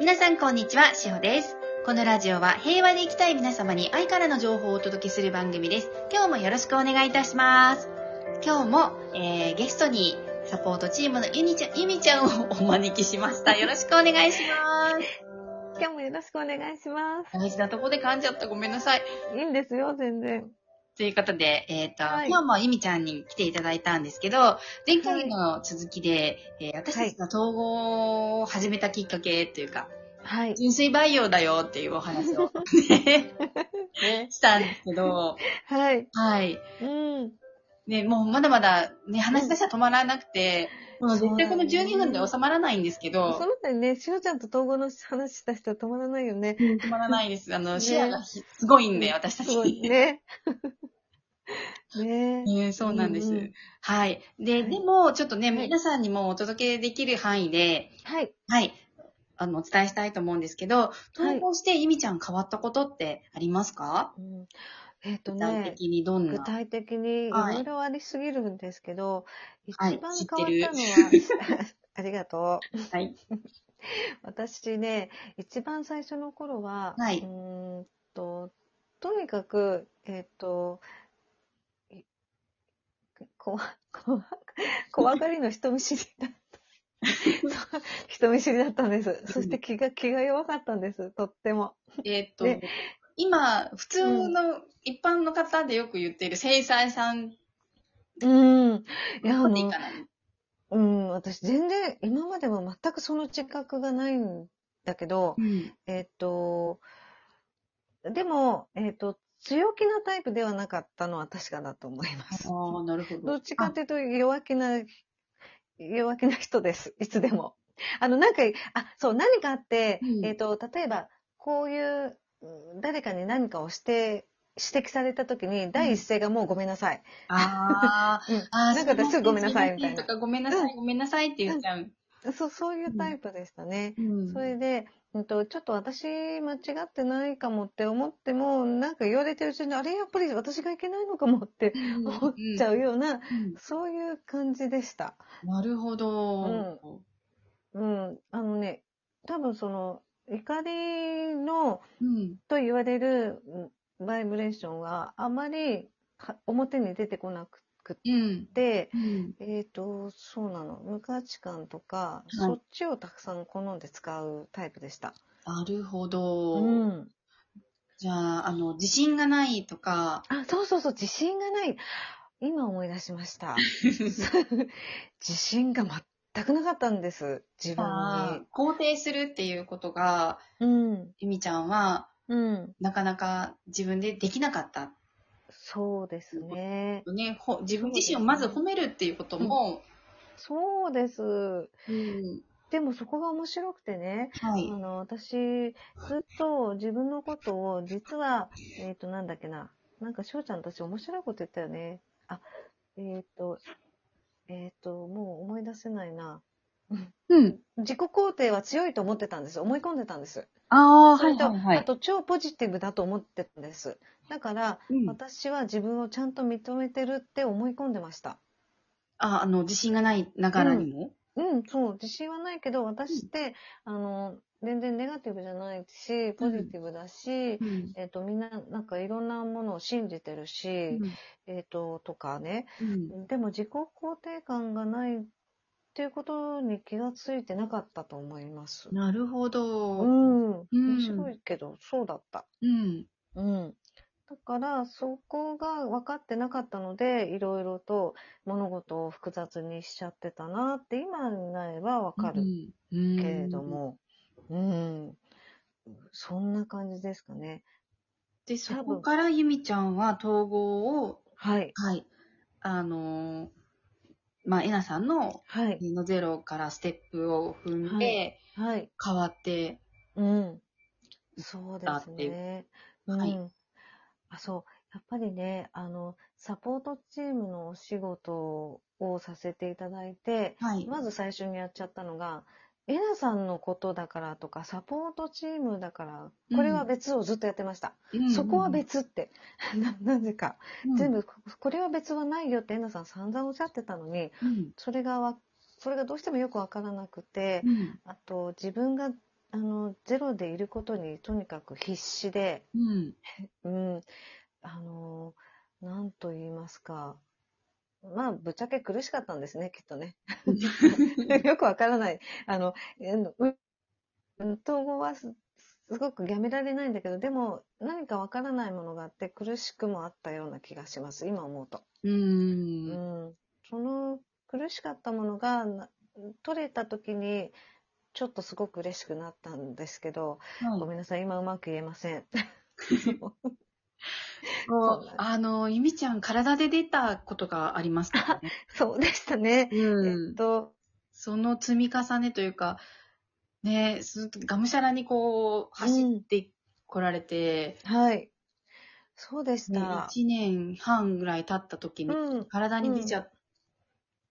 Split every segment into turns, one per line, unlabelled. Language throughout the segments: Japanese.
皆さんこんにちは、しほです。このラジオは平和で生きたい皆様に愛からの情報をお届けする番組です。今日もよろしくお願いいたします。今日も、えー、ゲストにサポートチームのゆみちゃん、ゆみちゃんをお招きしました。よろしくお願いします。
今日もよろしくお願いしま
大事なとこで噛んじゃった。ごめんなさい。
す。いいんですよ、全然。
ということで、えっ、と、
はい
今日もゆみちゃんに来ていただいたんですけど、前回の続きで、えー私たちが統合を始めたきっかけというか、
はい。
純粋培養だよっていうお話を、ね、
ね、
したんですけど、
はい。
はい。
うん。
ね、もうまだまだね、話し出しは止まらなくて、もう絶対この
そうだね
12分で収まらないんですけ
そ
ど、
の辺ね、しおちゃんと統合の話した人は止まらないよね。
止まらないです。あの、
ね
視野がひすごいんで、私たち。
すごいね。ね
ねそうなんです。
うんうん
はい。で、
はい
でも、ちょっとね、
はい
皆さんにもお届けできる範囲で、
はい。
はい。あの、お伝えしたいと思うんですけど、投稿してゆみちゃん変わったことってありますか、
うんえっ、と
具体
ね、
的にどんな？
具体的にい
はい
ろいろありすぎるんですけど、
はい
一番
知
変わ
っ
たのは、ありがとう。
はい。
私ね、一番最初の頃は、
はいう
ーんと、とにかく、えっ、と、いこわ、こわ、怖がりの人見知りだった。人見知りだったんです。そして気が、気が弱かったんです。とっても。
えっと、
で
今、普通の一般の方でよく言っている生産さん
うん。いや、あの
のでいいか、な。
うん、私全然、今までも全くその自覚がないんだけど、
うん。
えっと、でも、えっと、強気なタイプではなかったのは確かだと思います。
ああ、なるほど。
どっちかというと弱気な、弱気な人です。いつでも。あの、なんか、あ、そう、何かあって、
うん
えっと、例えば、こういう、うん誰かに何かをして、指摘されたときに、第一声がもうごめんなさい。
あ
うん
あ、あ あ、
なんか私すぐごめんなさいみたいな
とか、ごめんなさい、ごめんなさいって言っちゃう。
そう、そういうタイプでしたね。
うん
それで、うんと、ちょっと私間違ってないかもって思っても、なんか言われてるうちに、あれやっぱり私がいけないのかもって思っちゃうような、
うん
そういう感じでした。
なるほど。
うん。あのね、多分その、怒りの、
うん。
と言われるうんバイブレーションはあまりか表に出てこなく
うん。
て、
うん。
えっ、と、そうなの。無価値観とか、
い
そっちをたくさん好んで使うタイプでした。
なるほど。
うん。
じゃあ、あの、自信がないとか、
あ、そうそうそう、自信がない。今思い出しました。自信が全くなかったんです。自分
あー肯定するっていうことが、
に。うん。
ゆみちゃんは、
うん。
なかなか自分でできなかった。
そうですね。
ね、ほ自分自身をまず褒めるっていうことも、
そうです。
うん
でもそこが面白くてね。
はい
あ。の、私、ずっと自分のことを、実は、えっ、と、なんだっけな。なんか、翔ちゃん私面白いこと言ったよね。あ、えっ、と、えっ、と、もう思い出せないな。
うん。
自己肯定は強いと思ってたんです。思い込んでたんです。
ああ、はいはい。
あと超ポジティブだと思ってたんです。だから、
うん
私は自分をちゃんと認めてるって思い込んでました。
あ、あの、自信がないながらにも、
うん、そう、自信はないけど、私って、あの、全然ネガティブじゃないし、ポジティブだし、
うん
えっ、と、みんな、なんかいろんなものを信じてるし、えっ、と、とかね。
うん
でも自己肯定感がないっていうことに気がついてなかったと思います。
なるほど。
う
うん。
ん。面白いけど、そうだった。
うん。
うん。だから、そこが分かってなかったので、いろいろと物事を複雑にしちゃってたなって、今になれば分かる
うん
けれど。も、うん。そんな感じですかね。
で、そこからゆみちゃんは統合を、
はい。
はい。あのーまあ、えなさんの
はい。
のゼロからステップを踏んで、
はい。
変わって、
うん。そうですね。
はい
うん。あ、そう。やっぱりね、あの、サポートチームのお仕事をさせていただいて、
はい。
まず最初にやっちゃったのが、えなさんのことだからとか、サポートチームだから、これは別をずっとやってました。
うん
そこは、別って。な、なぜか。
うん
全部、ここれは別はないよってえなさん散々おっしゃってたのに、
うん。
それがわ、それがどうしてもよくわからなくて、
うん。
あと自分があの、ゼロでいることにとにかく必死で、
うん。
うん、あの、なんと言いますか。まあ、ぶっちゃけ苦しかったんですね、きっとね。よくわからない。あの、統合はすすごくやめられないんだけど、でも何かわからないものがあって苦しくもあったような気がします、今思うと。
う。
うんん、その苦しかったものがな取れた時に、ちょっとすごく嬉しくなったんですけど、ごめんなさい、今うまく言えません。
こうあの、ゆみちゃん、体で出たことがありますかね。
そうでしたね。
うん
えっと、
その積み重ねというか、ね、すがむしゃらにこう、走ってこられて、
はい。そうでし
ね、
た。
1年半ぐらい経った時に、
うん。
体に出ちゃっ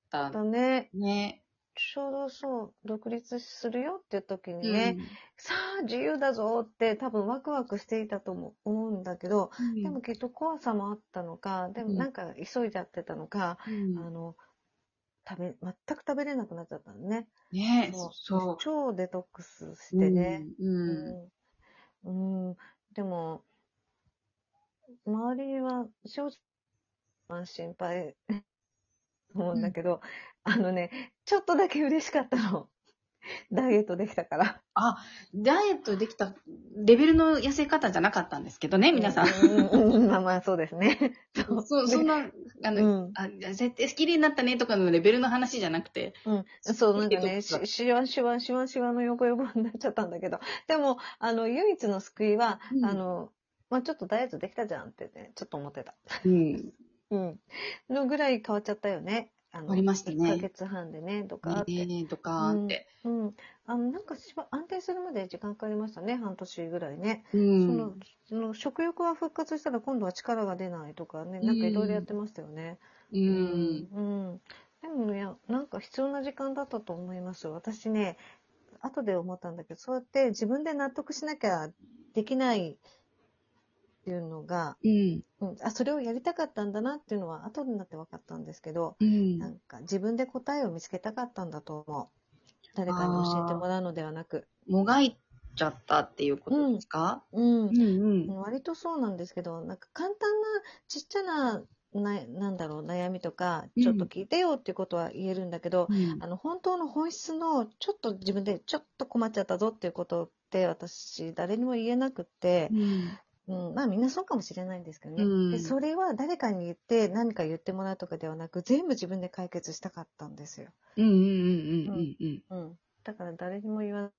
た。
だね。
ね。
ちょうどそう、独立するよっていう時にね、さあ自由だぞって多分ワクワクしていたとも思うんだけど、
うん。
でもきっと怖さもあったのか、でもなんか急いじゃってたのか、
うん
あの、食べ、全く食べれなくなっちゃったのね。
ねそう。
超デトックスしてね。
うん。
うん。うん。でも、周りは正直、心配思うんだけど、あのね、ちょっとだけ嬉しかったの。ダイエットできたから。
ダイエットできたレベルの痩せ方じゃなかったんですけどね、皆さん。
うん。うんまあまあ、そうですね。
そう、そんな、あの、
うん。
あ、絶対綺麗になったねとかのレベルの話じゃなくて。
うん。そう、なんかね、ししわしわしわしわの横横になっちゃったんだけど、でも、あの、唯一の救いは、
うん
あの、まあちょっとダイエットできたじゃんってね、ちょっと思ってた。
うん。
うん。のぐらい変わっちゃったよね。あの
ありましたね
1ヶ月半でね、とかって。
ねえ、とかって。
うん。あの、なんかしば安定するまで時間かかりましたね、半年ぐらいね。そ
うん
の。その食欲が復活したら今度は力が出ないとかね、なんかいろいろやってましたよね。
うん。
うん。でもいや、なんか必要な時間だったと思います。私ね、後で思ったんだけど、そうやって自分で納得しなきゃできないっていうのが、
うん。
うん、あ、それをやりたかったんだなっていうのは後になって分かったんですけど、
うん
なんか自分で答えを見つけたかったんだと思う。誰かに教えてもらうのではなく。
もがいちゃったっていうことですか？
うん
う。んうん。
割とそうなんですけど、なんか簡単なちっちゃな、ななんだろう、悩みとか、
うん
ちょっと聞いてよっていうことは言えるんだけど、
うん
あの、本当の本質の、ちょっと自分でちょっと困っちゃったぞっていうことって、私、誰にも言えなくって、うん、まあみんなそうかもしれないんですけどね。
うん。
で、それは誰かに言って何か言ってもらうとかではなく、全部自分で解決したかったんですよ。
うんうんうんうんうん
うん。だから誰にも言わ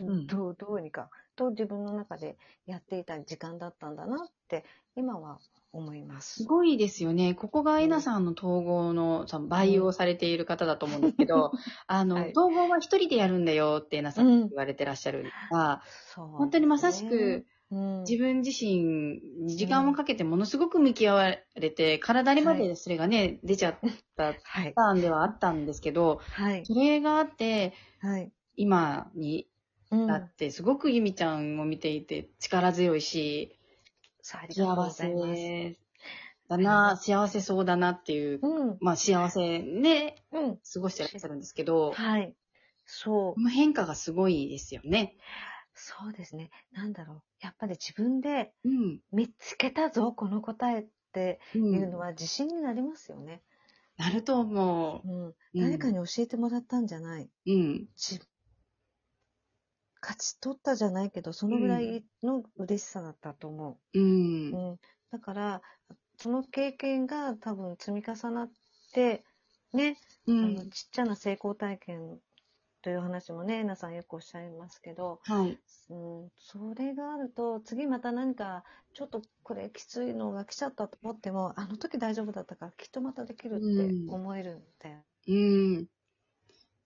うん。
どう、どうにか、と自分の中でやっていた時間だったんだなって、今は思います。す。
ごいですよね。ここがえなさんの統合の培養されている方だと思うんですけど、あの、
はい。
統合は一人でやるんだよってえなさん言われてらっしゃるのが、
そう、
本当にまさしく、
うん、
自分自身に時間をかけてものすごく向き合われて、体にまでそれがね、出ちゃった
はい。
ターンではあったんですけど、
はい。
それがあって、
はい。
今に
うん
なって、すごくゆみちゃんを見ていて力強いし、幸。せだな、幸せそうだなっていう、
うん。
まあ幸せね、
うん。
過ごしてらっしゃるんですけど、
はい。そう
変化がすごいですよね。
そうですね。なんだろう。やっぱり自分で
うん。
見つけたぞ、この答えって
う
いうのは自信になりますよね。
なると思
うん。
う。
誰かに教えてもらったんじゃない。
うん。
自勝ち取ったじゃないけど、そのぐらいの嬉しさだったと思
う。
う。うんん。だから、その経験が多分積み重なって、ね、
う
あの
ん。
ちっちゃな成功体験という話もね、えなさんよくおっしゃいますけど、
はい。
うん、それがあると、次また何か、ちょっとこれきついのが来ちゃったと思っても、あの時大丈夫だったから、きっとまたできるって思えるんだよ。
うん。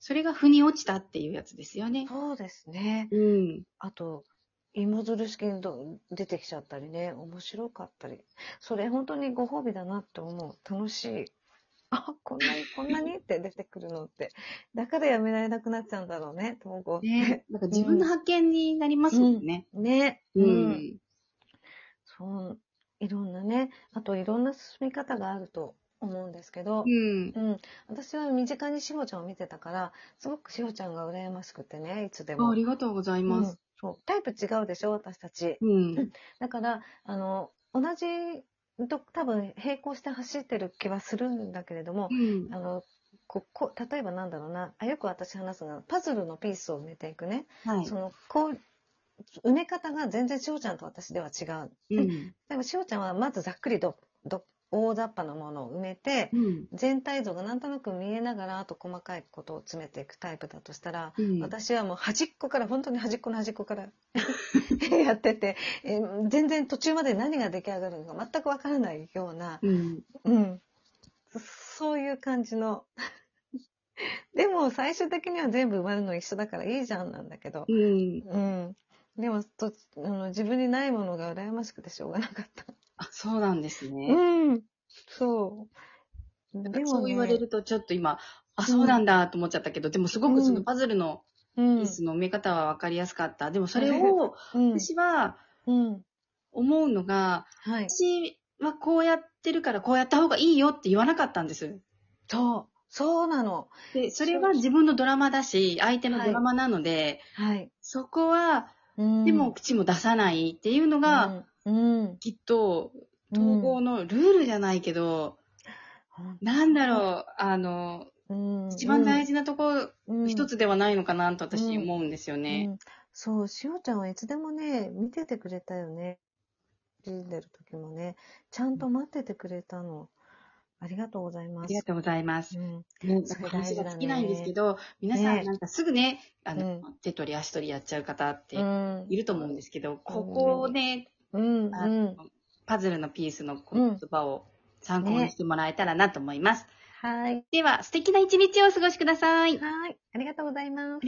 それが腑に落ちたっていうやつですよね。
そうですね。
うん。
あと、芋づる式にど出てきちゃったりね、面白かったり。それ本当にご褒美だなって思う。楽しい。あ、こんなに、こんなにって出てくるのって。だからやめられなくなっちゃうんだろうね、統合って。
ね。なんか自分の発見になりますもんね。
ね。
う
うん
ん。
そう、いろんなね、あといろんな進み方があると思うんですけど
う、ん。
うん、私は身近にしほちゃんを見てたから、すごくしほちゃんが羨ましくてね、いつでも。
あありがとうございま
うん
す。
そうタイプ違うでしょ、私たち。
うん。
だから、あの、同じと多分並行して走ってる気はするんだけれども、
うん。
あの、ここ例えばなんだろうなあよく私話すのはパズルのピースを埋めていくね、
はい
そ。のこう埋め方が全然しおちゃんと私では違う
うん。
でもしおちゃんはまずざっくりどど大雑把なものを埋めて
うん。
全体像がなんとなく見えながらあと細かいことを詰めていくタイプだとしたら、
うん。
私はもう端っこから本当に端っこの端っこから やってて、えー全然途中まで何が出来上がるのか全くわからないような、
うん。
うん、そそういう感じの でも最終的には全部埋まるの一緒だからいいじゃんなんだけど、
うん。
うん、でもとあの自分にないものが羨ましくてしょうがなかった。
あ、そうなんですね。
うん、そう。でも、ね、
そう言われるとちょっと今、あ、そうなんだと思っちゃったけど、でもすごくそのパズルの
うん、
ピースの埋め方は分かりやすかった。でもそれを、
うん、
私は
うん、
思うのが、
はい。
私はこうやってるからこうやった方がいいよって言わなかったんです。
そう、そうなの。
で、それは自分のドラマだし、相手のドラマなので、
はい。
そこは、
うん
でも、口も出さないっていうのが、
うん、うん、
きっと、統合のルールじゃないけど、
うん。
なんだろう、あの、
うん、
一番大事なところ、
うん。
一つではないのかなと私思うんですよ
う
ね。
ん。そう、しおちゃんはいつでもね、見ててくれたよね。死んでる時もね、ちゃんと待っててくれたの。ありがとうございます。
ありがとうございます。
うん、
ね、
それ
話
大事だね。
が尽きないんですけど、皆さん
ね。
なんかすぐね、あの、
うん。
手取り足取りやっちゃう方って
うん。
いると思うんですけど、ここをね、
うん、うん。
パズルのピースの言葉を参考にしてもらえたらなと思います。
はい。
では、素敵な一日をお過ごしください。
はい。ありがとうございます。